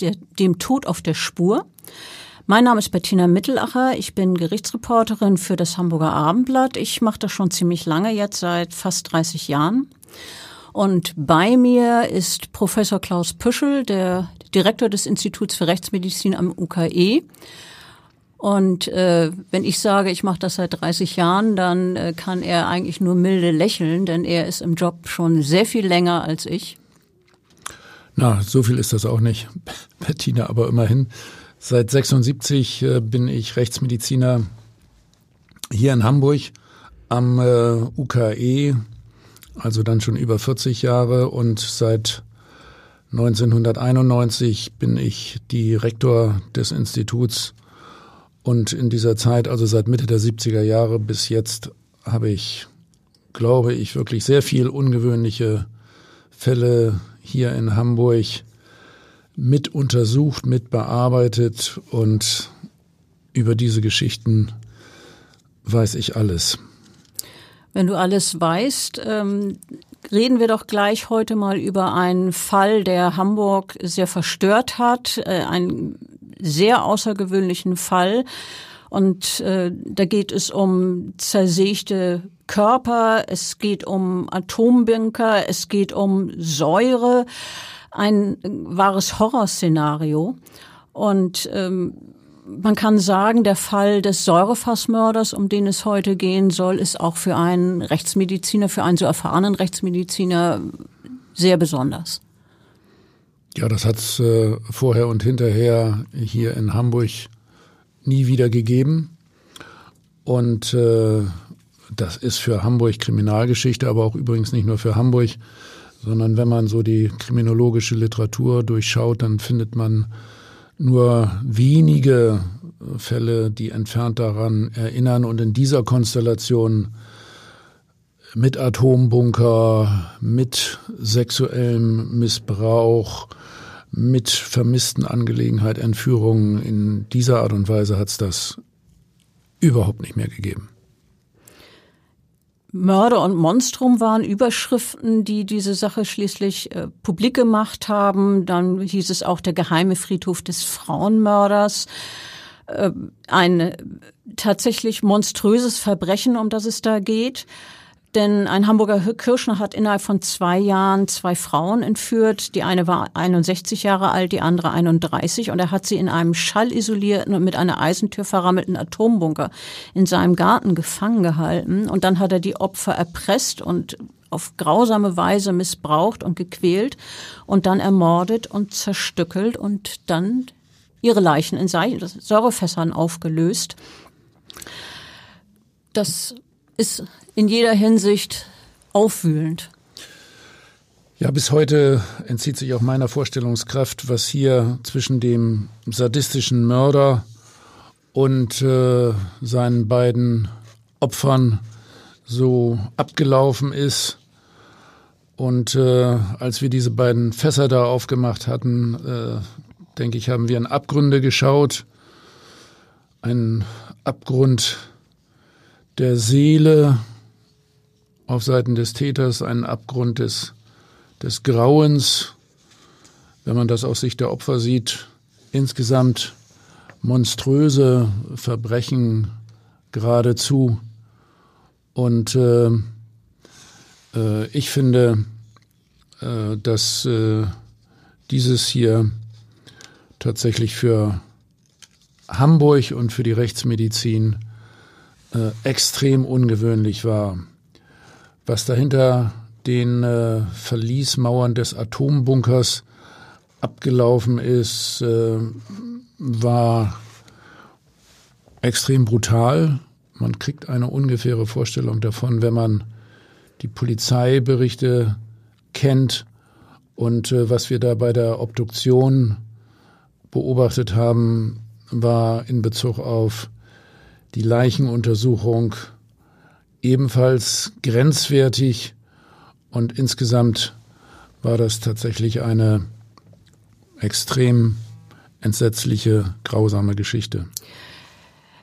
der, dem Tod auf der Spur. Mein Name ist Bettina Mittelacher. Ich bin Gerichtsreporterin für das Hamburger Abendblatt. Ich mache das schon ziemlich lange, jetzt seit fast 30 Jahren. Und bei mir ist Professor Klaus Püschel, der Direktor des Instituts für Rechtsmedizin am UKE. Und äh, wenn ich sage, ich mache das seit 30 Jahren, dann äh, kann er eigentlich nur milde lächeln, denn er ist im Job schon sehr viel länger als ich. Na, so viel ist das auch nicht, Bettina, aber immerhin. Seit 76 äh, bin ich Rechtsmediziner hier in Hamburg am äh, UKE, also dann schon über 40 Jahre und seit 1991 bin ich Direktor des Instituts und in dieser Zeit, also seit Mitte der 70er Jahre bis jetzt, habe ich, glaube ich, wirklich sehr viel ungewöhnliche Fälle hier in Hamburg mit untersucht, mit bearbeitet und über diese Geschichten weiß ich alles. Wenn du alles weißt, ähm, reden wir doch gleich heute mal über einen Fall, der Hamburg sehr verstört hat, äh, einen sehr außergewöhnlichen Fall. Und äh, da geht es um zersägte Körper, es geht um Atombunker, es geht um Säure, ein wahres Horrorszenario. Und ähm, man kann sagen, der Fall des Säurefassmörders, um den es heute gehen soll, ist auch für einen Rechtsmediziner, für einen so erfahrenen Rechtsmediziner sehr besonders. Ja, das hat es äh, vorher und hinterher hier in Hamburg nie wieder gegeben. Und äh, das ist für Hamburg Kriminalgeschichte, aber auch übrigens nicht nur für Hamburg, sondern wenn man so die kriminologische Literatur durchschaut, dann findet man nur wenige Fälle, die entfernt daran erinnern. Und in dieser Konstellation mit Atombunker, mit sexuellem Missbrauch, mit vermissten Angelegenheit, Entführungen in dieser Art und Weise hat es das überhaupt nicht mehr gegeben. Mörder und Monstrum waren Überschriften, die diese Sache schließlich äh, publik gemacht haben. Dann hieß es auch der geheime Friedhof des Frauenmörders. Äh, ein tatsächlich monströses Verbrechen, um das es da geht. Denn ein Hamburger Kirschner hat innerhalb von zwei Jahren zwei Frauen entführt. Die eine war 61 Jahre alt, die andere 31. Und er hat sie in einem schallisolierten und mit einer Eisentür verrammelten Atombunker in seinem Garten gefangen gehalten. Und dann hat er die Opfer erpresst und auf grausame Weise missbraucht und gequält und dann ermordet und zerstückelt und dann ihre Leichen in Säurefässern aufgelöst. Das ist in jeder Hinsicht aufwühlend. Ja, bis heute entzieht sich auch meiner Vorstellungskraft, was hier zwischen dem sadistischen Mörder und äh, seinen beiden Opfern so abgelaufen ist. Und äh, als wir diese beiden Fässer da aufgemacht hatten, äh, denke ich, haben wir in Abgründe geschaut. Ein Abgrund der Seele, auf Seiten des Täters einen Abgrund des, des Grauens, wenn man das aus Sicht der Opfer sieht, insgesamt monströse Verbrechen geradezu. Und äh, äh, ich finde, äh, dass äh, dieses hier tatsächlich für Hamburg und für die Rechtsmedizin äh, extrem ungewöhnlich war. Was dahinter den äh, Verliesmauern des Atombunkers abgelaufen ist, äh, war extrem brutal. Man kriegt eine ungefähre Vorstellung davon, wenn man die Polizeiberichte kennt und äh, was wir da bei der Obduktion beobachtet haben, war in Bezug auf die Leichenuntersuchung ebenfalls grenzwertig und insgesamt war das tatsächlich eine extrem entsetzliche, grausame Geschichte.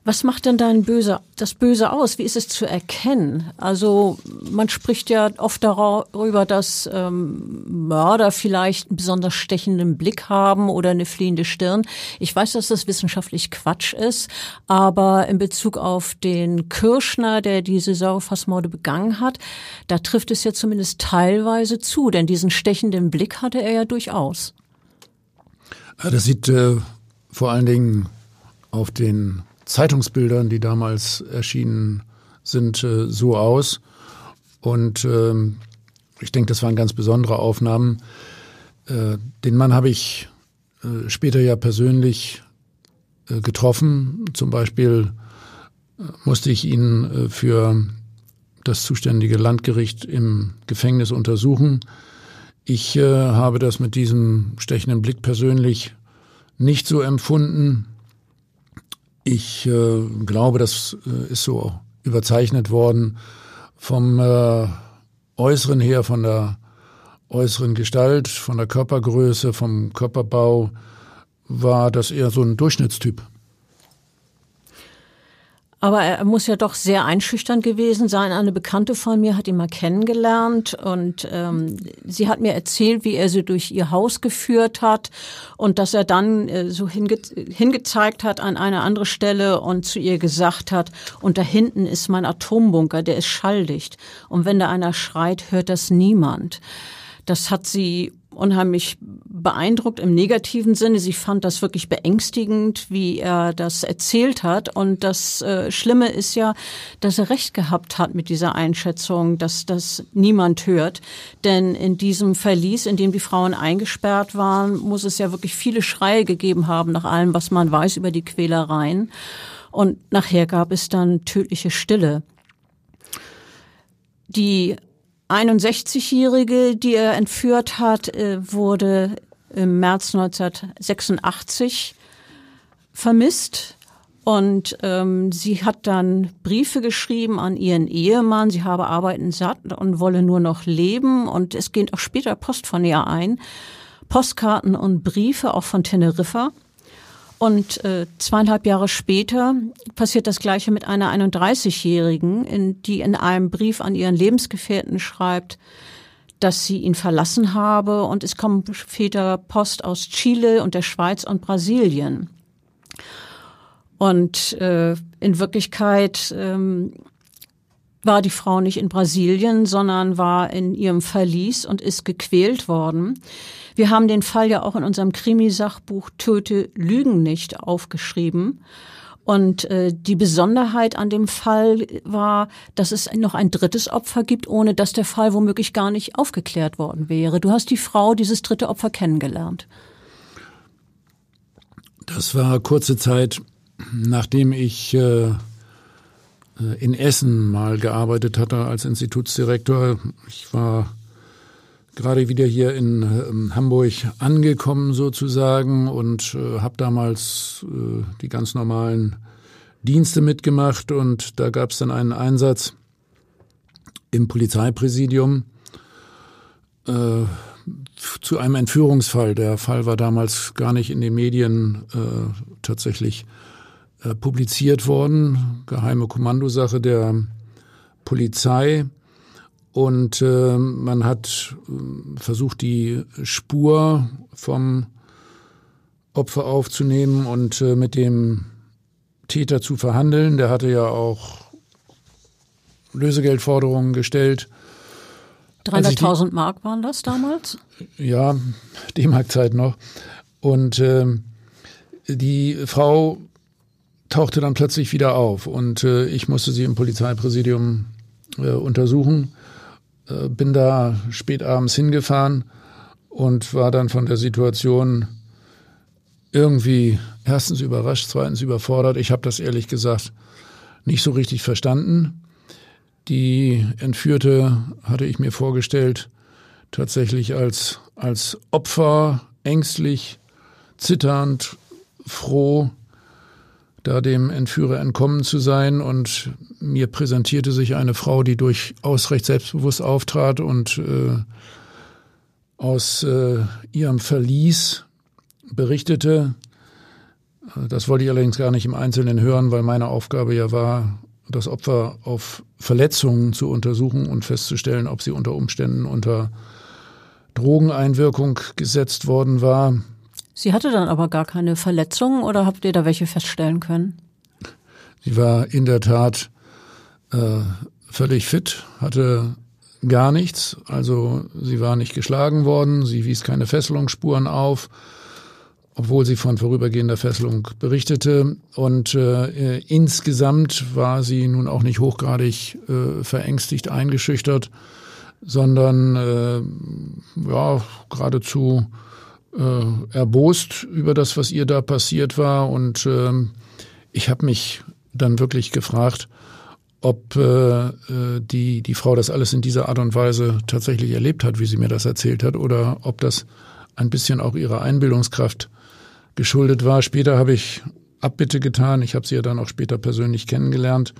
Was macht denn dein Böse, das Böse aus? Wie ist es zu erkennen? Also man spricht ja oft darüber, dass ähm, Mörder vielleicht einen besonders stechenden Blick haben oder eine fliehende Stirn. Ich weiß, dass das wissenschaftlich Quatsch ist, aber in Bezug auf den Kirschner, der diese Sauerfassmorde begangen hat, da trifft es ja zumindest teilweise zu, denn diesen stechenden Blick hatte er ja durchaus. Das sieht äh, vor allen Dingen auf den Zeitungsbildern, die damals erschienen sind, äh, so aus. Und ähm, ich denke, das waren ganz besondere Aufnahmen. Äh, den Mann habe ich äh, später ja persönlich getroffen. Zum Beispiel musste ich ihn für das zuständige Landgericht im Gefängnis untersuchen. Ich habe das mit diesem stechenden Blick persönlich nicht so empfunden. Ich äh, glaube, das äh, ist so überzeichnet worden vom äh, Äußeren her, von der äußeren Gestalt, von der Körpergröße, vom Körperbau, war das eher so ein Durchschnittstyp. Aber er muss ja doch sehr einschüchternd gewesen sein. Eine Bekannte von mir hat ihn mal kennengelernt und ähm, sie hat mir erzählt, wie er sie durch ihr Haus geführt hat und dass er dann äh, so hinge hingezeigt hat an eine andere Stelle und zu ihr gesagt hat, und da hinten ist mein Atombunker, der ist schalldicht. Und wenn da einer schreit, hört das niemand. Das hat sie unheimlich beeindruckt im negativen Sinne. Sie fand das wirklich beängstigend, wie er das erzählt hat. Und das äh, Schlimme ist ja, dass er recht gehabt hat mit dieser Einschätzung, dass das niemand hört. Denn in diesem Verlies, in dem die Frauen eingesperrt waren, muss es ja wirklich viele Schreie gegeben haben, nach allem, was man weiß über die Quälereien. Und nachher gab es dann tödliche Stille. Die 61-Jährige, die er entführt hat, äh, wurde im März 1986 vermisst. Und ähm, sie hat dann Briefe geschrieben an ihren Ehemann, sie habe Arbeiten satt und wolle nur noch leben. Und es geht auch später Post von ihr ein. Postkarten und Briefe auch von Teneriffa. Und äh, zweieinhalb Jahre später passiert das Gleiche mit einer 31-Jährigen, in, die in einem Brief an ihren Lebensgefährten schreibt, dass sie ihn verlassen habe und es kommt später Post aus Chile und der Schweiz und Brasilien. Und äh, in Wirklichkeit ähm, war die Frau nicht in Brasilien, sondern war in ihrem Verlies und ist gequält worden. Wir haben den Fall ja auch in unserem Krimisachbuch Töte Lügen nicht aufgeschrieben. Und äh, die Besonderheit an dem Fall war, dass es noch ein drittes Opfer gibt, ohne dass der Fall womöglich gar nicht aufgeklärt worden wäre. Du hast die Frau, dieses dritte Opfer kennengelernt. Das war kurze Zeit, nachdem ich äh, in Essen mal gearbeitet hatte als Institutsdirektor. Ich war gerade wieder hier in ähm, Hamburg angekommen sozusagen und äh, habe damals äh, die ganz normalen Dienste mitgemacht und da gab es dann einen Einsatz im Polizeipräsidium äh, zu einem Entführungsfall. Der Fall war damals gar nicht in den Medien äh, tatsächlich äh, publiziert worden. Geheime Kommandosache der Polizei. Und äh, man hat äh, versucht, die Spur vom Opfer aufzunehmen und äh, mit dem Täter zu verhandeln. Der hatte ja auch Lösegeldforderungen gestellt. 300.000 Mark waren das damals? Ja, D-Mark-Zeit noch. Und äh, die Frau tauchte dann plötzlich wieder auf und äh, ich musste sie im Polizeipräsidium äh, untersuchen. Äh, bin da spät abends hingefahren und war dann von der Situation irgendwie erstens überrascht, zweitens überfordert. Ich habe das ehrlich gesagt nicht so richtig verstanden. Die Entführte hatte ich mir vorgestellt, tatsächlich als, als Opfer, ängstlich, zitternd, froh, da dem Entführer entkommen zu sein. Und mir präsentierte sich eine Frau, die durchaus recht selbstbewusst auftrat und äh, aus äh, ihrem Verlies berichtete. Das wollte ich allerdings gar nicht im Einzelnen hören, weil meine Aufgabe ja war, das Opfer auf Verletzungen zu untersuchen und festzustellen, ob sie unter Umständen unter Drogeneinwirkung gesetzt worden war. Sie hatte dann aber gar keine Verletzungen oder habt ihr da welche feststellen können? Sie war in der Tat äh, völlig fit, hatte gar nichts. Also sie war nicht geschlagen worden, sie wies keine Fesselungsspuren auf, obwohl sie von vorübergehender Fesselung berichtete. Und äh, insgesamt war sie nun auch nicht hochgradig äh, verängstigt, eingeschüchtert, sondern äh, ja geradezu äh, erbost über das, was ihr da passiert war. Und äh, ich habe mich dann wirklich gefragt, ob äh, äh, die, die Frau das alles in dieser Art und Weise tatsächlich erlebt hat, wie sie mir das erzählt hat, oder ob das ein bisschen auch ihrer Einbildungskraft geschuldet war. Später habe ich Abbitte getan. Ich habe sie ja dann auch später persönlich kennengelernt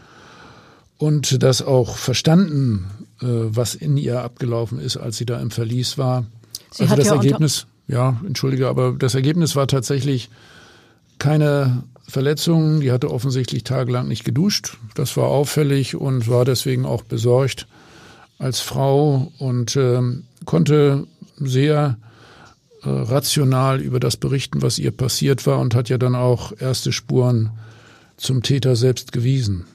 und das auch verstanden, äh, was in ihr abgelaufen ist, als sie da im Verlies war. Sie also das ja Ergebnis ja, entschuldige, aber das Ergebnis war tatsächlich keine Verletzung. Die hatte offensichtlich tagelang nicht geduscht. Das war auffällig und war deswegen auch besorgt als Frau und äh, konnte sehr äh, rational über das berichten, was ihr passiert war und hat ja dann auch erste Spuren zum Täter selbst gewiesen.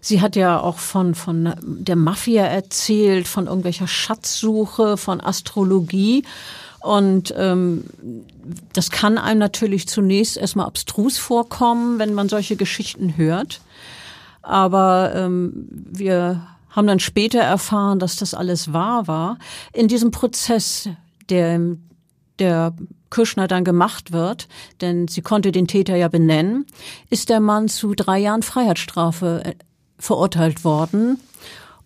Sie hat ja auch von, von der Mafia erzählt, von irgendwelcher Schatzsuche, von Astrologie. Und ähm, das kann einem natürlich zunächst erstmal abstrus vorkommen, wenn man solche Geschichten hört. Aber ähm, wir haben dann später erfahren, dass das alles wahr war. In diesem Prozess, der, der Kirschner dann gemacht wird, denn sie konnte den Täter ja benennen, ist der Mann zu drei Jahren Freiheitsstrafe äh, verurteilt worden.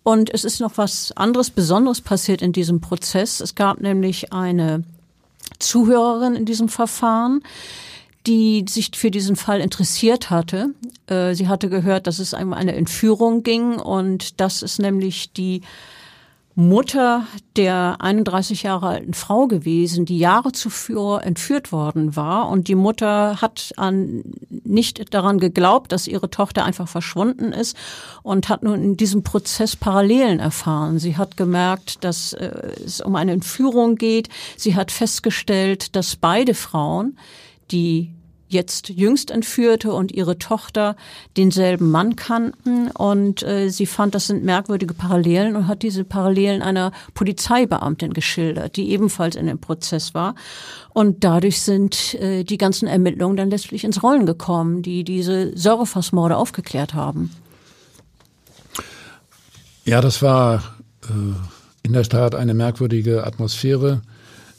Und es ist noch was anderes Besonderes passiert in diesem Prozess. Es gab nämlich eine Zuhörerin in diesem Verfahren, die sich für diesen Fall interessiert hatte. Äh, sie hatte gehört, dass es um eine Entführung ging und das ist nämlich die Mutter der 31 Jahre alten Frau gewesen, die Jahre zuvor entführt worden war. Und die Mutter hat an, nicht daran geglaubt, dass ihre Tochter einfach verschwunden ist und hat nun in diesem Prozess Parallelen erfahren. Sie hat gemerkt, dass äh, es um eine Entführung geht. Sie hat festgestellt, dass beide Frauen, die jetzt jüngst entführte und ihre Tochter denselben Mann kannten und äh, sie fand, das sind merkwürdige Parallelen und hat diese Parallelen einer Polizeibeamtin geschildert, die ebenfalls in dem Prozess war. Und dadurch sind äh, die ganzen Ermittlungen dann letztlich ins Rollen gekommen, die diese Säurefassmorde aufgeklärt haben. Ja, das war äh, in der Tat eine merkwürdige Atmosphäre.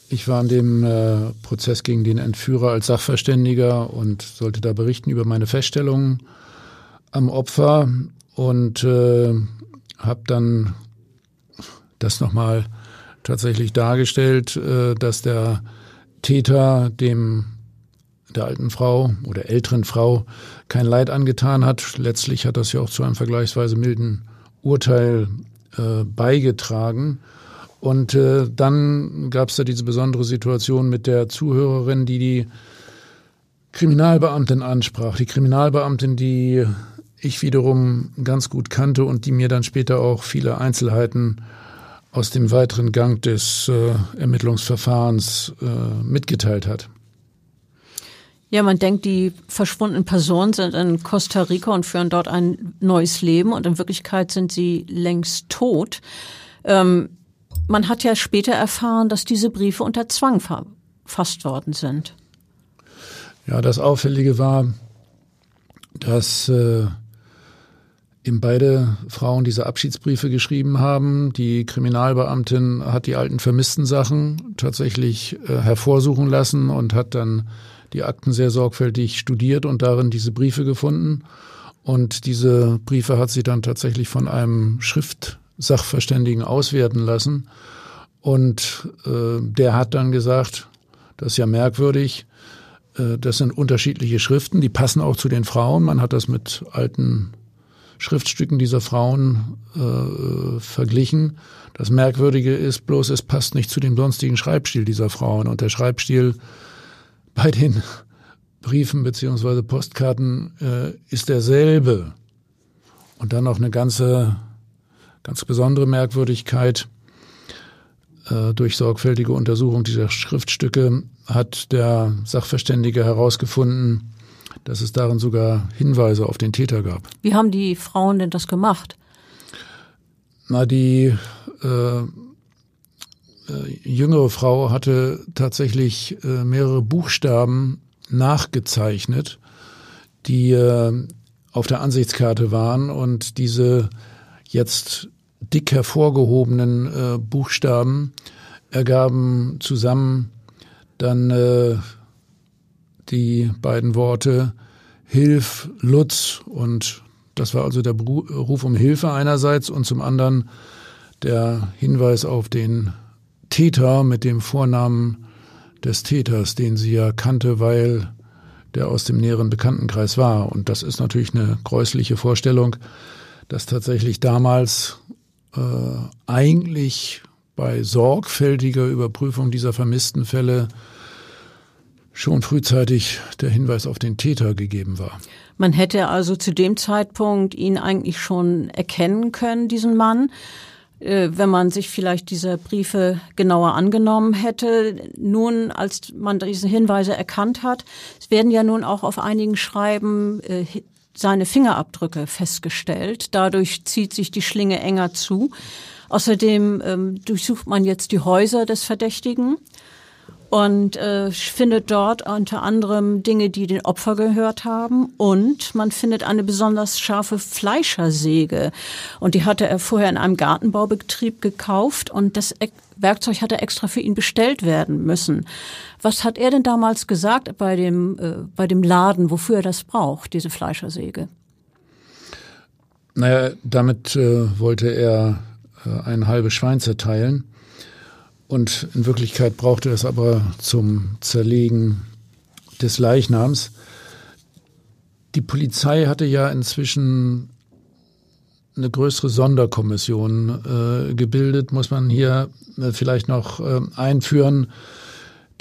Ich war in dem äh, Prozess gegen den Entführer als Sachverständiger und sollte da berichten über meine Feststellungen am Opfer und äh, habe dann das nochmal tatsächlich dargestellt, äh, dass der Täter dem der alten Frau oder älteren Frau kein Leid angetan hat. Letztlich hat das ja auch zu einem vergleichsweise milden Urteil äh, beigetragen. Und äh, dann gab es da diese besondere Situation mit der Zuhörerin, die die Kriminalbeamtin ansprach. Die Kriminalbeamtin, die ich wiederum ganz gut kannte und die mir dann später auch viele Einzelheiten aus dem weiteren Gang des äh, Ermittlungsverfahrens äh, mitgeteilt hat. Ja, man denkt, die verschwundenen Personen sind in Costa Rica und führen dort ein neues Leben und in Wirklichkeit sind sie längst tot. Ähm, man hat ja später erfahren, dass diese Briefe unter Zwang verfasst worden sind. Ja, das Auffällige war, dass äh, ihm beide Frauen diese Abschiedsbriefe geschrieben haben. Die Kriminalbeamtin hat die alten vermissten Sachen tatsächlich äh, hervorsuchen lassen und hat dann die Akten sehr sorgfältig studiert und darin diese Briefe gefunden. Und diese Briefe hat sie dann tatsächlich von einem Schriftsachverständigen auswerten lassen. Und äh, der hat dann gesagt, das ist ja merkwürdig, äh, das sind unterschiedliche Schriften, die passen auch zu den Frauen. Man hat das mit alten Schriftstücken dieser Frauen äh, verglichen. Das Merkwürdige ist bloß, es passt nicht zu dem sonstigen Schreibstil dieser Frauen. Und der Schreibstil bei den Briefen beziehungsweise Postkarten äh, ist derselbe. Und dann noch eine ganze, ganz besondere Merkwürdigkeit. Äh, durch sorgfältige Untersuchung dieser Schriftstücke hat der Sachverständige herausgefunden, dass es darin sogar Hinweise auf den Täter gab. Wie haben die Frauen denn das gemacht? Na, die äh, äh, jüngere Frau hatte tatsächlich äh, mehrere Buchstaben nachgezeichnet, die äh, auf der Ansichtskarte waren und diese jetzt dick hervorgehobenen äh, Buchstaben ergaben zusammen dann äh, die beiden Worte Hilf, Lutz und das war also der Ruf um Hilfe einerseits und zum anderen der Hinweis auf den Täter mit dem Vornamen des Täters, den sie ja kannte, weil der aus dem näheren Bekanntenkreis war. Und das ist natürlich eine gräusliche Vorstellung, dass tatsächlich damals äh, eigentlich bei sorgfältiger Überprüfung dieser vermissten Fälle schon frühzeitig der Hinweis auf den Täter gegeben war. Man hätte also zu dem Zeitpunkt ihn eigentlich schon erkennen können, diesen Mann, äh, wenn man sich vielleicht diese Briefe genauer angenommen hätte. Nun, als man diese Hinweise erkannt hat, es werden ja nun auch auf einigen Schreiben äh, seine Fingerabdrücke festgestellt. Dadurch zieht sich die Schlinge enger zu. Außerdem ähm, durchsucht man jetzt die Häuser des Verdächtigen und äh, findet dort unter anderem Dinge, die den Opfer gehört haben und man findet eine besonders scharfe Fleischersäge und die hatte er vorher in einem Gartenbaubetrieb gekauft und das Werkzeug hatte extra für ihn bestellt werden müssen. Was hat er denn damals gesagt bei dem äh, bei dem Laden, wofür er das braucht, diese Fleischersäge? Naja, damit äh, wollte er äh, ein halbes Schwein zerteilen und in Wirklichkeit brauchte es aber zum Zerlegen des Leichnams. Die Polizei hatte ja inzwischen eine größere Sonderkommission äh, gebildet, muss man hier äh, vielleicht noch äh, einführen.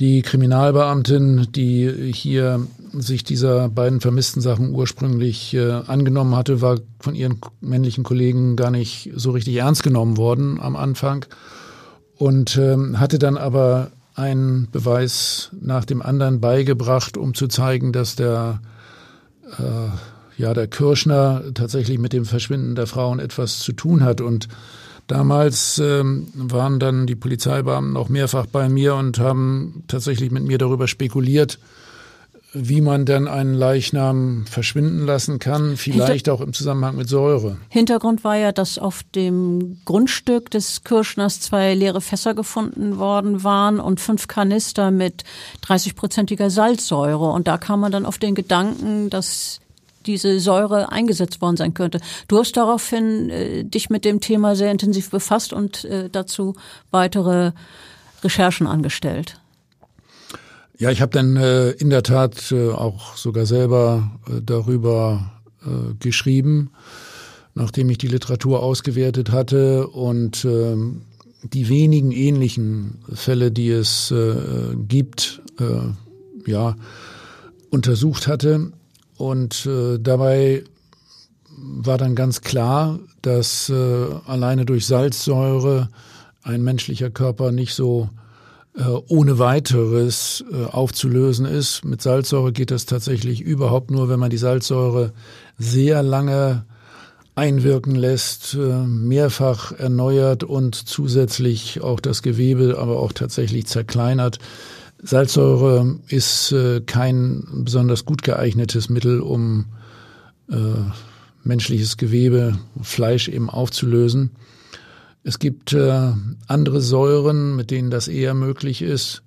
Die Kriminalbeamtin, die hier sich dieser beiden vermissten Sachen ursprünglich äh, angenommen hatte, war von ihren männlichen Kollegen gar nicht so richtig ernst genommen worden am Anfang und ähm, hatte dann aber einen Beweis nach dem anderen beigebracht, um zu zeigen, dass der äh, ja der Kirschner tatsächlich mit dem Verschwinden der Frauen etwas zu tun hat. Und Damals ähm, waren dann die Polizeibeamten auch mehrfach bei mir und haben tatsächlich mit mir darüber spekuliert, wie man denn einen Leichnam verschwinden lassen kann, vielleicht Hinter auch im Zusammenhang mit Säure. Hintergrund war ja, dass auf dem Grundstück des Kirschners zwei leere Fässer gefunden worden waren und fünf Kanister mit 30-prozentiger Salzsäure. Und da kam man dann auf den Gedanken, dass diese Säure eingesetzt worden sein könnte. Du hast daraufhin äh, dich mit dem Thema sehr intensiv befasst und äh, dazu weitere Recherchen angestellt. Ja, ich habe dann äh, in der Tat äh, auch sogar selber äh, darüber äh, geschrieben, nachdem ich die Literatur ausgewertet hatte und äh, die wenigen ähnlichen Fälle, die es äh, gibt, äh, ja, untersucht hatte. Und dabei war dann ganz klar, dass alleine durch Salzsäure ein menschlicher Körper nicht so ohne weiteres äh, aufzulösen ist. Mit Salzsäure geht das tatsächlich überhaupt nur, wenn man die Salzsäure sehr lange einwirken lässt, äh, mehrfach erneuert und zusätzlich auch das Gewebe, aber auch tatsächlich zerkleinert. Salzsäure ist kein besonders gut geeignetes Mittel, um äh, menschliches Gewebe, Fleisch eben aufzulösen. Es gibt äh, andere Säuren, mit denen das eher möglich ist,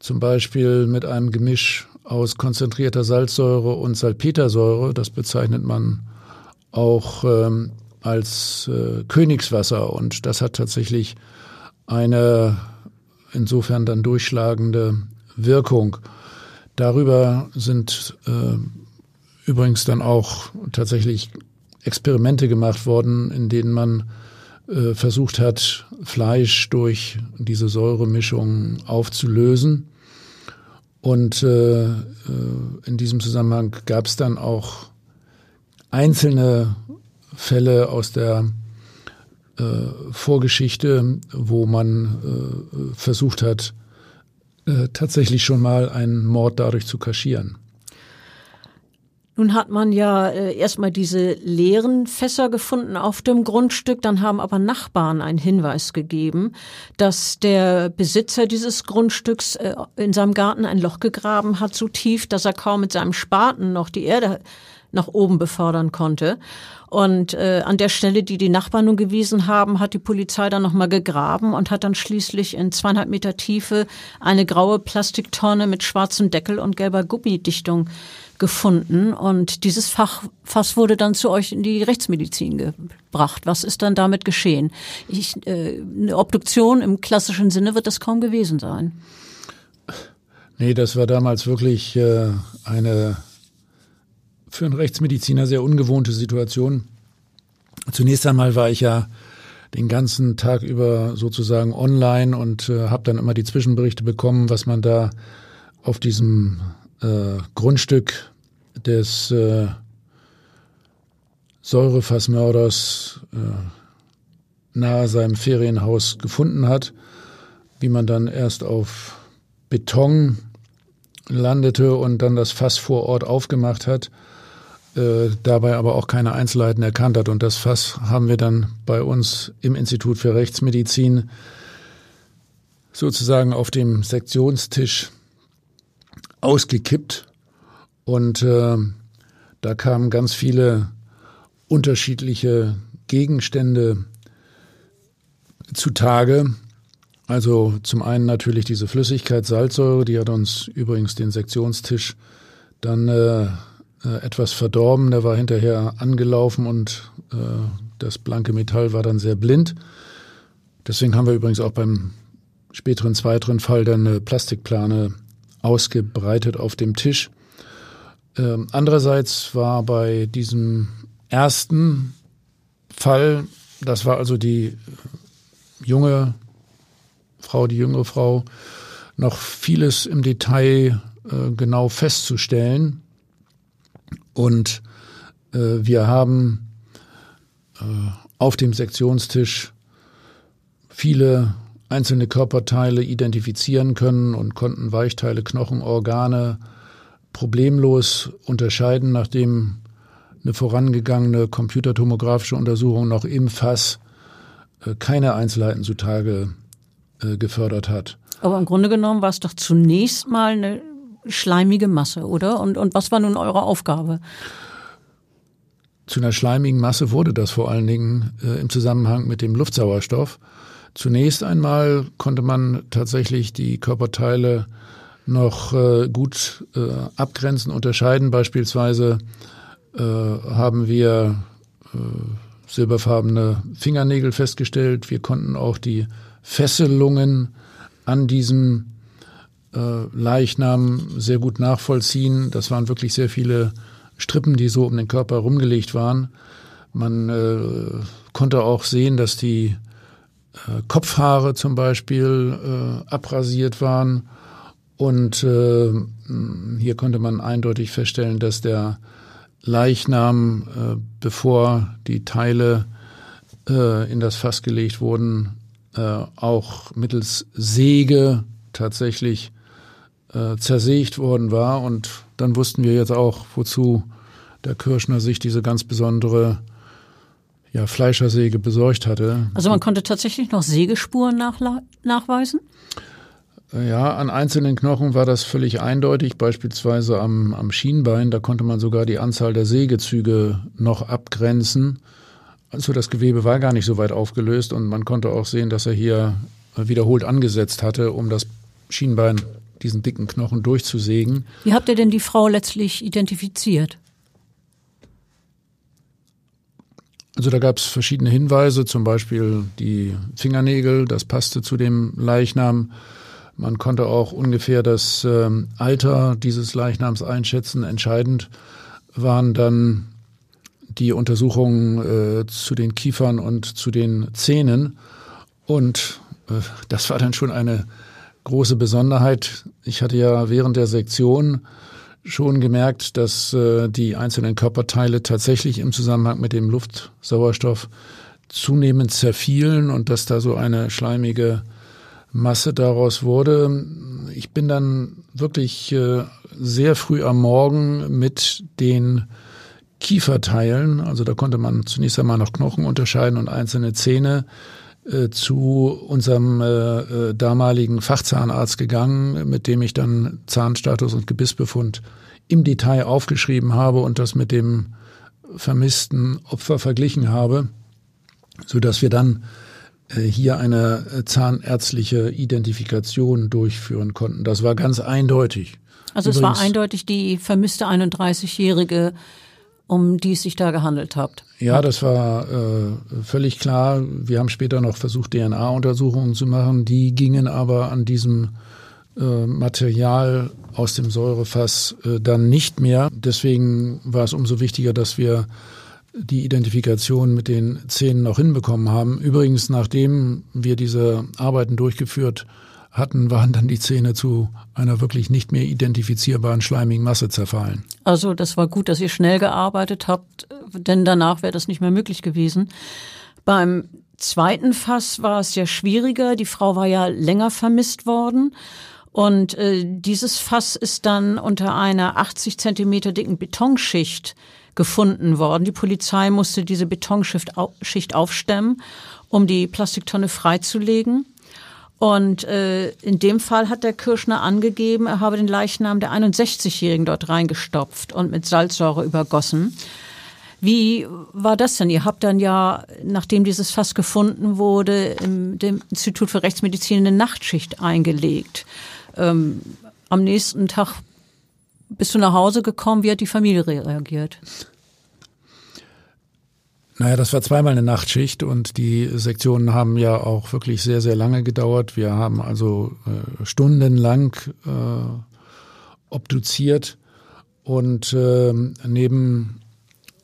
zum Beispiel mit einem Gemisch aus konzentrierter Salzsäure und Salpetersäure. Das bezeichnet man auch ähm, als äh, Königswasser und das hat tatsächlich eine insofern dann durchschlagende Wirkung. Darüber sind äh, übrigens dann auch tatsächlich Experimente gemacht worden, in denen man äh, versucht hat, Fleisch durch diese Säuremischung aufzulösen. Und äh, äh in diesem Zusammenhang gab es dann auch einzelne Fälle aus der äh, Vorgeschichte, wo man äh, versucht hat, tatsächlich schon mal einen Mord dadurch zu kaschieren. Nun hat man ja äh, erstmal diese leeren Fässer gefunden auf dem Grundstück, dann haben aber Nachbarn einen Hinweis gegeben, dass der Besitzer dieses Grundstücks äh, in seinem Garten ein Loch gegraben hat, so tief, dass er kaum mit seinem Spaten noch die Erde nach oben befördern konnte. Und äh, an der Stelle, die die Nachbarn nun gewiesen haben, hat die Polizei dann nochmal gegraben und hat dann schließlich in zweieinhalb Meter Tiefe eine graue Plastiktonne mit schwarzem Deckel und gelber Gummidichtung gefunden. Und dieses Fach, Fass wurde dann zu euch in die Rechtsmedizin gebracht. Was ist dann damit geschehen? Ich, äh, eine Obduktion im klassischen Sinne wird das kaum gewesen sein. Nee, das war damals wirklich äh, eine für einen Rechtsmediziner sehr ungewohnte Situation. Zunächst einmal war ich ja den ganzen Tag über sozusagen online und äh, habe dann immer die Zwischenberichte bekommen, was man da auf diesem äh, Grundstück des äh, Säurefassmörders äh, nahe seinem Ferienhaus gefunden hat, wie man dann erst auf Beton landete und dann das Fass vor Ort aufgemacht hat äh, dabei aber auch keine Einzelheiten erkannt hat. Und das Fass haben wir dann bei uns im Institut für Rechtsmedizin sozusagen auf dem Sektionstisch ausgekippt. Und äh, da kamen ganz viele unterschiedliche Gegenstände zutage. Also zum einen natürlich diese Flüssigkeit Salzsäure, die hat uns übrigens den Sektionstisch dann äh, äh, etwas verdorben. Der war hinterher angelaufen und äh, das blanke Metall war dann sehr blind. Deswegen haben wir übrigens auch beim späteren zweiteren Fall dann eine Plastikplane ausgebreitet auf dem Tisch. Ähm, andererseits war bei diesem ersten Fall, das war also die junge Frau, die jüngere Frau, noch vieles im Detail äh, genau festzustellen. Und äh, wir haben äh, auf dem Sektionstisch viele einzelne Körperteile identifizieren können und konnten Weichteile, Knochen, Organe problemlos unterscheiden, nachdem eine vorangegangene computertomografische Untersuchung noch im Fass äh, keine Einzelheiten zutage äh, gefördert hat. Aber im Grunde genommen war es doch zunächst mal eine schleimige Masse, oder? Und, und was war nun eure Aufgabe? Zu einer schleimigen Masse wurde das vor allen Dingen äh, im Zusammenhang mit dem Luftsauerstoff. Zunächst einmal konnte man tatsächlich die Körperteile noch äh, gut äh, abgrenzen, unterscheiden. Beispielsweise äh, haben wir äh, silberfarbene Fingernägel festgestellt. Wir konnten auch die Fesselungen an diesem äh, Leichnam sehr gut nachvollziehen. Das waren wirklich sehr viele Strippen, die so um den Körper rumgelegt waren. Man äh, konnte auch sehen, dass die Kopfhaare zum Beispiel abrasiert waren. Und äh, hier konnte man eindeutig feststellen, dass der Leichnam, äh, bevor die Teile äh, in das Fass gelegt wurden, äh, auch mittels Säge tatsächlich äh, zersägt worden war. Und dann wussten wir jetzt auch, wozu der Kirschner sich diese ganz besondere ja, Fleischersäge besorgt hatte. Also man konnte tatsächlich noch Sägespuren nachweisen? Ja, an einzelnen Knochen war das völlig eindeutig, beispielsweise am, am Schienbein, da konnte man sogar die Anzahl der Sägezüge noch abgrenzen. Also das Gewebe war gar nicht so weit aufgelöst und man konnte auch sehen, dass er hier wiederholt angesetzt hatte, um das Schienbein, diesen dicken Knochen durchzusägen. Wie habt ihr denn die Frau letztlich identifiziert? Also da gab es verschiedene Hinweise, zum Beispiel die Fingernägel, das passte zu dem Leichnam. Man konnte auch ungefähr das ähm, Alter dieses Leichnams einschätzen. Entscheidend waren dann die Untersuchungen äh, zu den Kiefern und zu den Zähnen. Und äh, das war dann schon eine große Besonderheit. Ich hatte ja während der Sektion schon gemerkt, dass äh, die einzelnen Körperteile tatsächlich im Zusammenhang mit dem Luftsauerstoff zunehmend zerfielen und dass da so eine schleimige Masse daraus wurde. Ich bin dann wirklich äh, sehr früh am Morgen mit den Kieferteilen, also da konnte man zunächst einmal noch Knochen unterscheiden und einzelne Zähne, äh, zu unserem äh, äh, damaligen Fachzahnarzt gegangen, mit dem ich dann Zahnstatus und Gebissbefund im Detail aufgeschrieben habe und das mit dem vermissten Opfer verglichen habe, so dass wir dann hier eine äh, zahnärztliche Identifikation durchführen konnten. Das war ganz eindeutig. Also Übrigens, es war eindeutig die vermisste 31-jährige um die es sich da gehandelt hat. Ja, das war äh, völlig klar. Wir haben später noch versucht, DNA-Untersuchungen zu machen. Die gingen aber an diesem äh, Material aus dem Säurefass äh, dann nicht mehr. Deswegen war es umso wichtiger, dass wir die Identifikation mit den Zähnen noch hinbekommen haben. Übrigens, nachdem wir diese Arbeiten durchgeführt hatten, waren dann die Zähne zu einer wirklich nicht mehr identifizierbaren schleimigen Masse zerfallen. Also das war gut, dass ihr schnell gearbeitet habt, denn danach wäre das nicht mehr möglich gewesen. Beim zweiten Fass war es ja schwieriger. Die Frau war ja länger vermisst worden. Und äh, dieses Fass ist dann unter einer 80 Zentimeter dicken Betonschicht gefunden worden. Die Polizei musste diese Betonschicht aufstemmen, um die Plastiktonne freizulegen. Und äh, in dem Fall hat der Kirschner angegeben, er habe den Leichnam der 61-Jährigen dort reingestopft und mit Salzsäure übergossen. Wie war das denn? Ihr habt dann ja, nachdem dieses Fass gefunden wurde, im dem Institut für Rechtsmedizin eine Nachtschicht eingelegt. Ähm, am nächsten Tag bist du nach Hause gekommen. Wie hat die Familie reagiert? Naja, das war zweimal eine Nachtschicht und die Sektionen haben ja auch wirklich sehr, sehr lange gedauert. Wir haben also äh, stundenlang äh, obduziert und äh, neben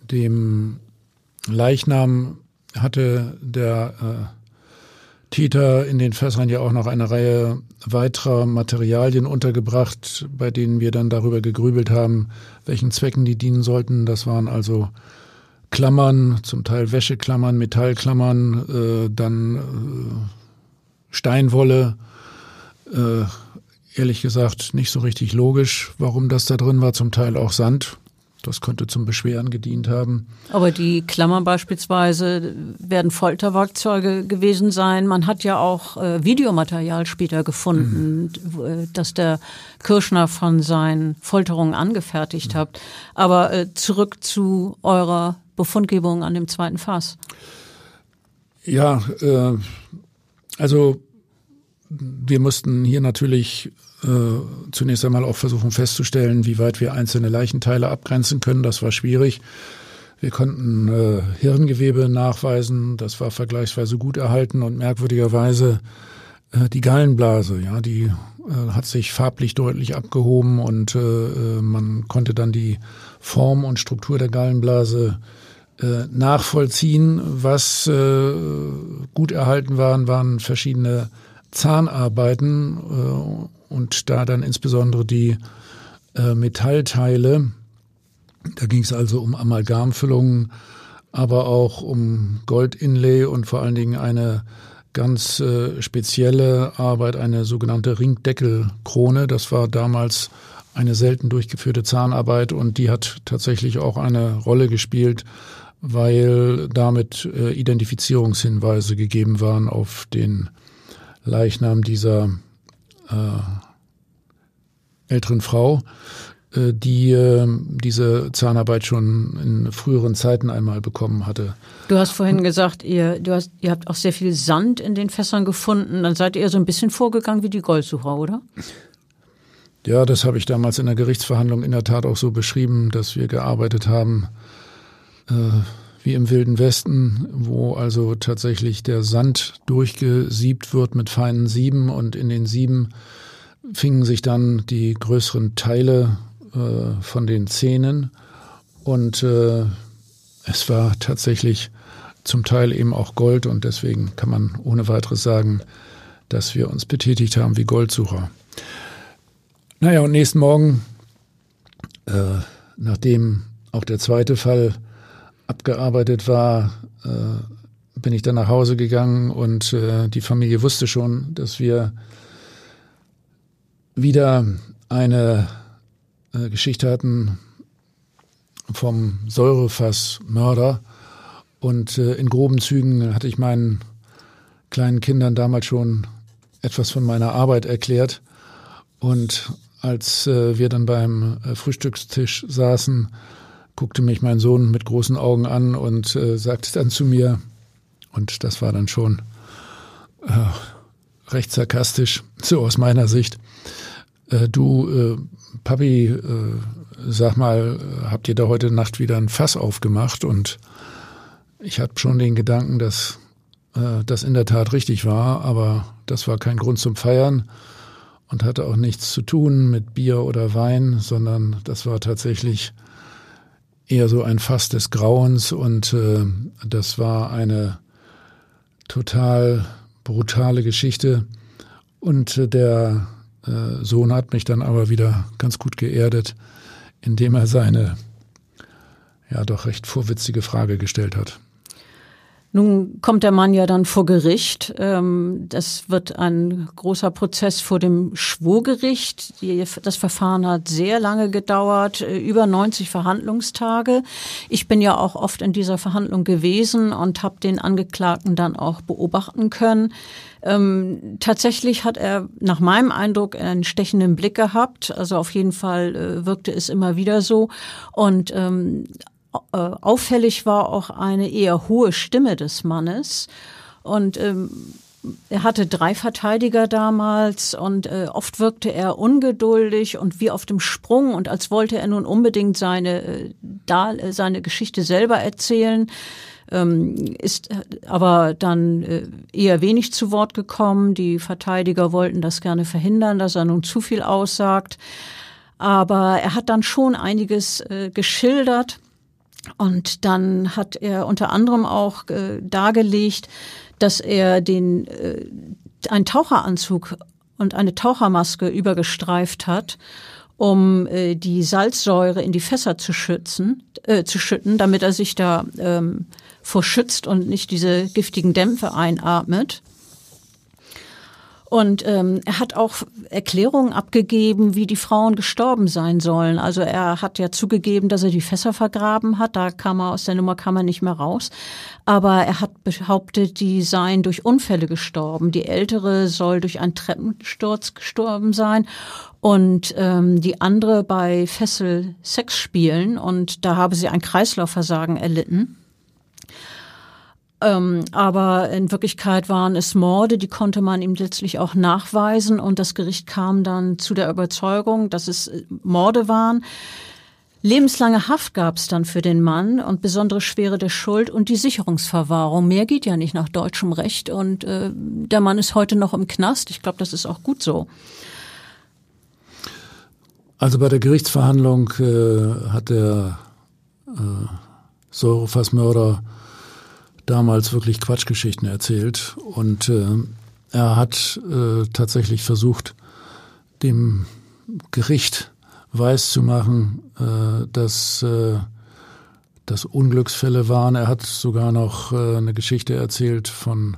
dem Leichnam hatte der Täter in den Fässern ja auch noch eine Reihe weiterer Materialien untergebracht, bei denen wir dann darüber gegrübelt haben, welchen Zwecken die dienen sollten. Das waren also Klammern, zum Teil Wäscheklammern, Metallklammern, äh, dann äh, Steinwolle. Äh, ehrlich gesagt nicht so richtig logisch, warum das da drin war. Zum Teil auch Sand. Das könnte zum Beschweren gedient haben. Aber die Klammern beispielsweise werden Folterwerkzeuge gewesen sein. Man hat ja auch äh, Videomaterial später gefunden, mhm. das der Kirschner von seinen Folterungen angefertigt mhm. hat. Aber äh, zurück zu eurer Befundgebung an dem zweiten Fass? Ja, äh, also wir mussten hier natürlich äh, zunächst einmal auch versuchen festzustellen, wie weit wir einzelne Leichenteile abgrenzen können. Das war schwierig. Wir konnten äh, Hirngewebe nachweisen, das war vergleichsweise gut erhalten und merkwürdigerweise äh, die Gallenblase, ja, die äh, hat sich farblich deutlich abgehoben und äh, äh man konnte dann die Form und Struktur der Gallenblase nachvollziehen. Was gut erhalten waren, waren verschiedene Zahnarbeiten und da dann insbesondere die äh, Metallteile. Da ging es also um Amalgamfüllungen, aber auch um Goldinlay und vor allen Dingen eine ganz äh, spezielle Arbeit, eine sogenannte Ringdeckelkrone. Das war damals eine selten durchgeführte Zahnarbeit und die hat tatsächlich auch eine Rolle gespielt weil damit äh, Identifizierungshinweise gegeben waren auf den Leichnam dieser äh, älteren Frau, äh, die äh, diese Zahnarbeit schon in früheren Zeiten einmal bekommen hatte. Du hast vorhin gesagt, ihr, du hast, ihr habt auch sehr viel Sand in den Fässern gefunden. Dann seid ihr so ein bisschen vorgegangen wie die Goldsucher, oder? Ja, das habe ich damals in der Gerichtsverhandlung in der Tat auch so beschrieben, dass wir gearbeitet haben äh, wie im Wilden Westen, wo also tatsächlich der Sand durchgesiebt wird mit feinen Sieben und in den Sieben fingen sich dann die größeren Teile äh, von den Zähnen und äh, es war tatsächlich zum Teil eben auch Gold und deswegen kann man ohne weiteres sagen, dass wir uns betätigt haben wie Goldsucher. Naja, und nächsten Morgen, äh, nachdem auch der zweite Fall abgearbeitet war, äh, bin ich dann nach Hause gegangen und äh, die Familie wusste schon, dass wir wieder eine äh, Geschichte hatten vom Säurefassmörder. Und äh, in groben Zügen hatte ich meinen kleinen Kindern damals schon etwas von meiner Arbeit erklärt. Und als äh, wir dann beim äh, Frühstückstisch saßen, guckte mich mein Sohn mit großen Augen an und äh, sagte dann zu mir, und das war dann schon äh, recht sarkastisch, so aus meiner Sicht, äh, du, äh, Papi, äh, sag mal, habt ihr da heute Nacht wieder ein Fass aufgemacht? Und ich hatte schon den Gedanken, dass äh, das in der Tat richtig war, aber das war kein Grund zum Feiern und hatte auch nichts zu tun mit Bier oder Wein, sondern das war tatsächlich eher so ein Fass des Grauens und äh, das war eine total brutale Geschichte. Und äh, der äh, Sohn hat mich dann aber wieder ganz gut geerdet, indem er seine ja doch recht vorwitzige Frage gestellt hat. Nun kommt der Mann ja dann vor Gericht. Ähm, das wird ein großer Prozess vor dem Schwurgericht. Das Verfahren hat sehr lange gedauert, äh, über 90 Verhandlungstage. Ich bin ja auch oft in dieser Verhandlung gewesen und habe den Angeklagten dann auch beobachten können. Ähm, tatsächlich hat er nach meinem Eindruck einen stechenden Blick gehabt. Also auf jeden Fall äh, wirkte es immer wieder so. Und ähm, äh, auffällig war auch eine eher hohe Stimme des Mannes. Und ähm, er hatte drei Verteidiger damals und äh, oft wirkte er ungeduldig und wie auf dem Sprung und als wollte er nun unbedingt seine, äh, da, äh, seine Geschichte selber erzählen. Ähm, ist aber dann äh, eher wenig zu Wort gekommen. Die Verteidiger wollten das gerne verhindern, dass er nun zu viel aussagt. Aber er hat dann schon einiges äh, geschildert und dann hat er unter anderem auch äh, dargelegt, dass er den äh, einen Taucheranzug und eine Tauchermaske übergestreift hat, um äh, die Salzsäure in die Fässer zu schützen, äh, zu schütten, damit er sich da ähm, vor schützt und nicht diese giftigen Dämpfe einatmet. Und ähm, er hat auch Erklärungen abgegeben, wie die Frauen gestorben sein sollen. Also er hat ja zugegeben, dass er die Fässer vergraben hat. Da kam er aus der Nummer kam er nicht mehr raus. Aber er hat behauptet, die seien durch Unfälle gestorben. Die ältere soll durch einen Treppensturz gestorben sein und ähm, die andere bei Fessel Sex spielen. Und da habe sie ein Kreislaufversagen erlitten. Ähm, aber in Wirklichkeit waren es Morde, die konnte man ihm letztlich auch nachweisen und das Gericht kam dann zu der Überzeugung, dass es äh, Morde waren. Lebenslange Haft gab es dann für den Mann und besondere Schwere der Schuld und die Sicherungsverwahrung. Mehr geht ja nicht nach deutschem Recht und äh, der Mann ist heute noch im Knast. Ich glaube, das ist auch gut so. Also bei der Gerichtsverhandlung äh, hat der äh, Säurefassmörder damals wirklich Quatschgeschichten erzählt und äh, er hat äh, tatsächlich versucht, dem Gericht weiß zu machen, äh, dass äh, das Unglücksfälle waren. Er hat sogar noch äh, eine Geschichte erzählt von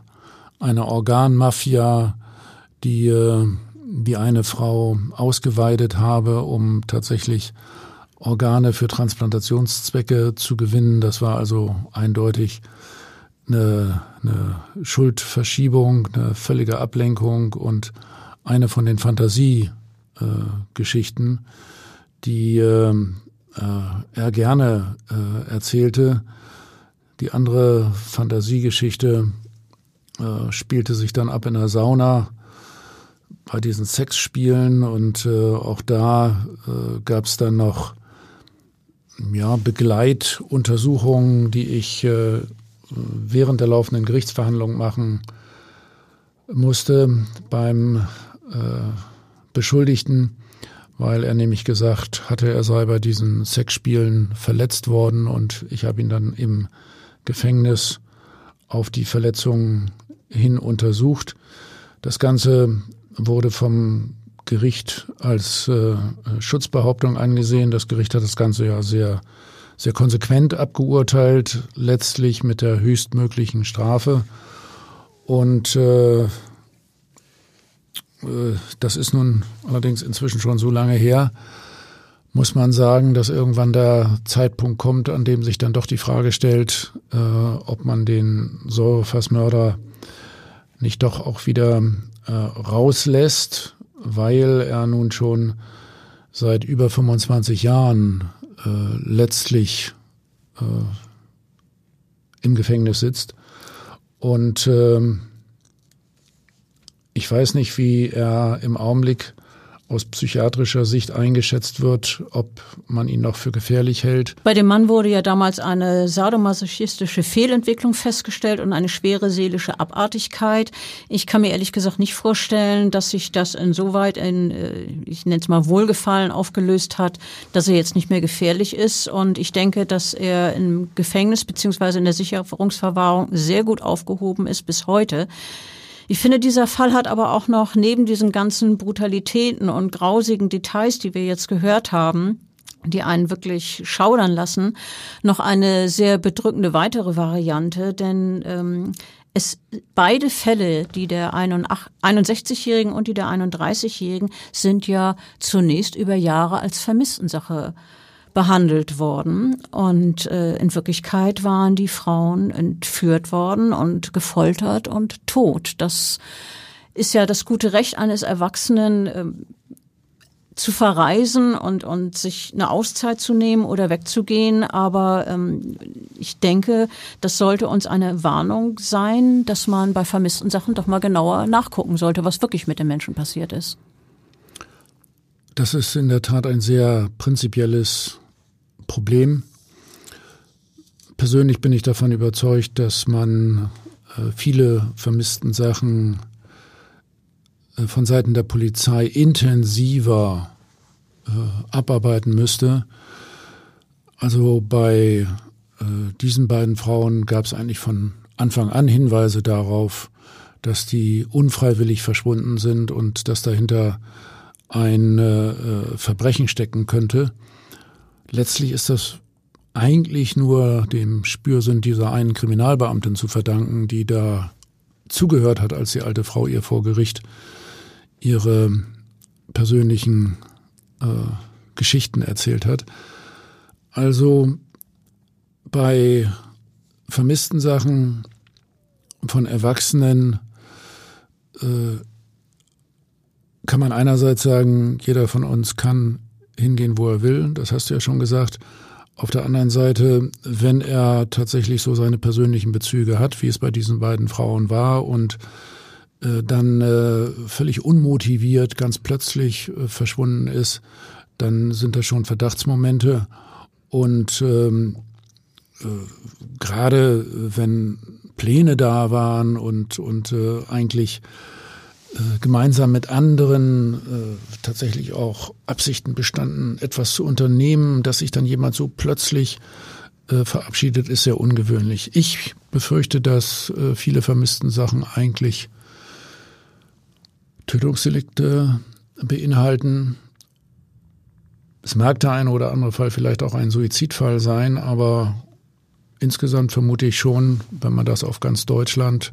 einer Organmafia, die äh, die eine Frau ausgeweidet habe, um tatsächlich Organe für Transplantationszwecke zu gewinnen. Das war also eindeutig eine, eine Schuldverschiebung, eine völlige Ablenkung und eine von den Fantasiegeschichten, äh, die äh, er gerne äh, erzählte. Die andere Fantasiegeschichte äh, spielte sich dann ab in der Sauna bei diesen Sexspielen und äh, auch da äh, gab es dann noch ja, Begleituntersuchungen, die ich während der laufenden Gerichtsverhandlung machen musste beim äh, Beschuldigten, weil er nämlich gesagt hatte, er sei bei diesen Sexspielen verletzt worden und ich habe ihn dann im Gefängnis auf die Verletzungen hin untersucht. Das Ganze wurde vom Gericht als äh, Schutzbehauptung angesehen. Das Gericht hat das Ganze ja sehr, sehr konsequent abgeurteilt, letztlich mit der höchstmöglichen Strafe. Und äh, äh, das ist nun allerdings inzwischen schon so lange her, muss man sagen, dass irgendwann der Zeitpunkt kommt, an dem sich dann doch die Frage stellt, äh, ob man den Säurefassmörder nicht doch auch wieder äh, rauslässt, weil er nun schon seit über 25 Jahren äh, letztlich äh, im Gefängnis sitzt. Und äh, ich weiß nicht, wie er im Augenblick aus psychiatrischer Sicht eingeschätzt wird, ob man ihn noch für gefährlich hält. Bei dem Mann wurde ja damals eine sadomasochistische Fehlentwicklung festgestellt und eine schwere seelische Abartigkeit. Ich kann mir ehrlich gesagt nicht vorstellen, dass sich das insoweit in, äh, ich nenne es mal Wohlgefallen aufgelöst hat, dass er jetzt nicht mehr gefährlich ist. Und ich denke, dass er im Gefängnis beziehungsweise in der Sicherungsverwahrung sehr gut aufgehoben ist bis heute. Ich finde, dieser Fall hat aber auch noch neben diesen ganzen Brutalitäten und grausigen Details, die wir jetzt gehört haben, die einen wirklich schaudern lassen, noch eine sehr bedrückende weitere Variante, denn ähm, es, beide Fälle, die der 61-Jährigen und die der 31-Jährigen, sind ja zunächst über Jahre als Vermisstensache behandelt worden. Und äh, in Wirklichkeit waren die Frauen entführt worden und gefoltert und tot. Das ist ja das gute Recht eines Erwachsenen, äh, zu verreisen und, und sich eine Auszeit zu nehmen oder wegzugehen. Aber ähm, ich denke, das sollte uns eine Warnung sein, dass man bei vermissten Sachen doch mal genauer nachgucken sollte, was wirklich mit den Menschen passiert ist. Das ist in der Tat ein sehr prinzipielles Problem. Persönlich bin ich davon überzeugt, dass man äh, viele vermissten Sachen äh, von Seiten der Polizei intensiver äh, abarbeiten müsste. Also bei diesen beiden Frauen gab es eigentlich von Anfang an Hinweise darauf, dass die unfreiwillig verschwunden sind und dass dahinter ein Verbrechen stecken könnte. Letztlich ist das eigentlich nur dem Spürsinn dieser einen Kriminalbeamtin zu verdanken, die da zugehört hat, als die alte Frau ihr vor Gericht ihre persönlichen äh, Geschichten erzählt hat. Also bei vermissten Sachen von Erwachsenen äh, kann man einerseits sagen, jeder von uns kann hingehen, wo er will. Das hast du ja schon gesagt. Auf der anderen Seite, wenn er tatsächlich so seine persönlichen Bezüge hat, wie es bei diesen beiden Frauen war und äh, dann äh, völlig unmotiviert ganz plötzlich äh, verschwunden ist, dann sind das schon Verdachtsmomente. Und ähm, äh, gerade wenn Pläne da waren und, und äh, eigentlich äh, gemeinsam mit anderen äh, tatsächlich auch Absichten bestanden, etwas zu unternehmen, dass sich dann jemand so plötzlich äh, verabschiedet, ist sehr ungewöhnlich. Ich befürchte, dass äh, viele vermissten Sachen eigentlich Tötungsdelikte beinhalten. Es mag der eine oder andere Fall vielleicht auch ein Suizidfall sein, aber insgesamt vermute ich schon, wenn man das auf ganz Deutschland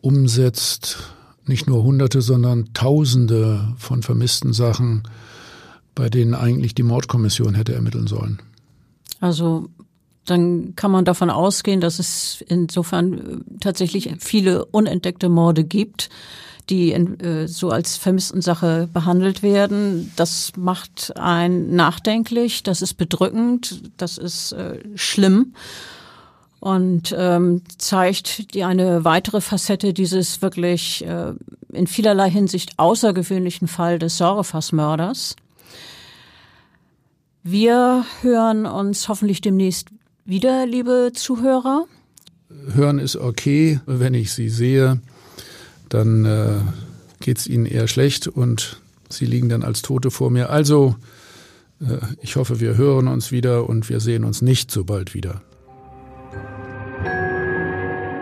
umsetzt, nicht nur Hunderte, sondern Tausende von vermissten Sachen, bei denen eigentlich die Mordkommission hätte ermitteln sollen. Also dann kann man davon ausgehen, dass es insofern äh, tatsächlich viele unentdeckte Morde gibt, die äh, so als Vermisstensache behandelt werden. Das macht einen nachdenklich, das ist bedrückend, das ist äh, schlimm und ähm, zeigt die eine weitere Facette dieses wirklich äh, in vielerlei Hinsicht außergewöhnlichen Fall des Säurefassmörders. Wir hören uns hoffentlich demnächst wieder, liebe Zuhörer. Hören ist okay, wenn ich Sie sehe, dann äh, geht es Ihnen eher schlecht und Sie liegen dann als Tote vor mir. Also, äh, ich hoffe, wir hören uns wieder und wir sehen uns nicht so bald wieder.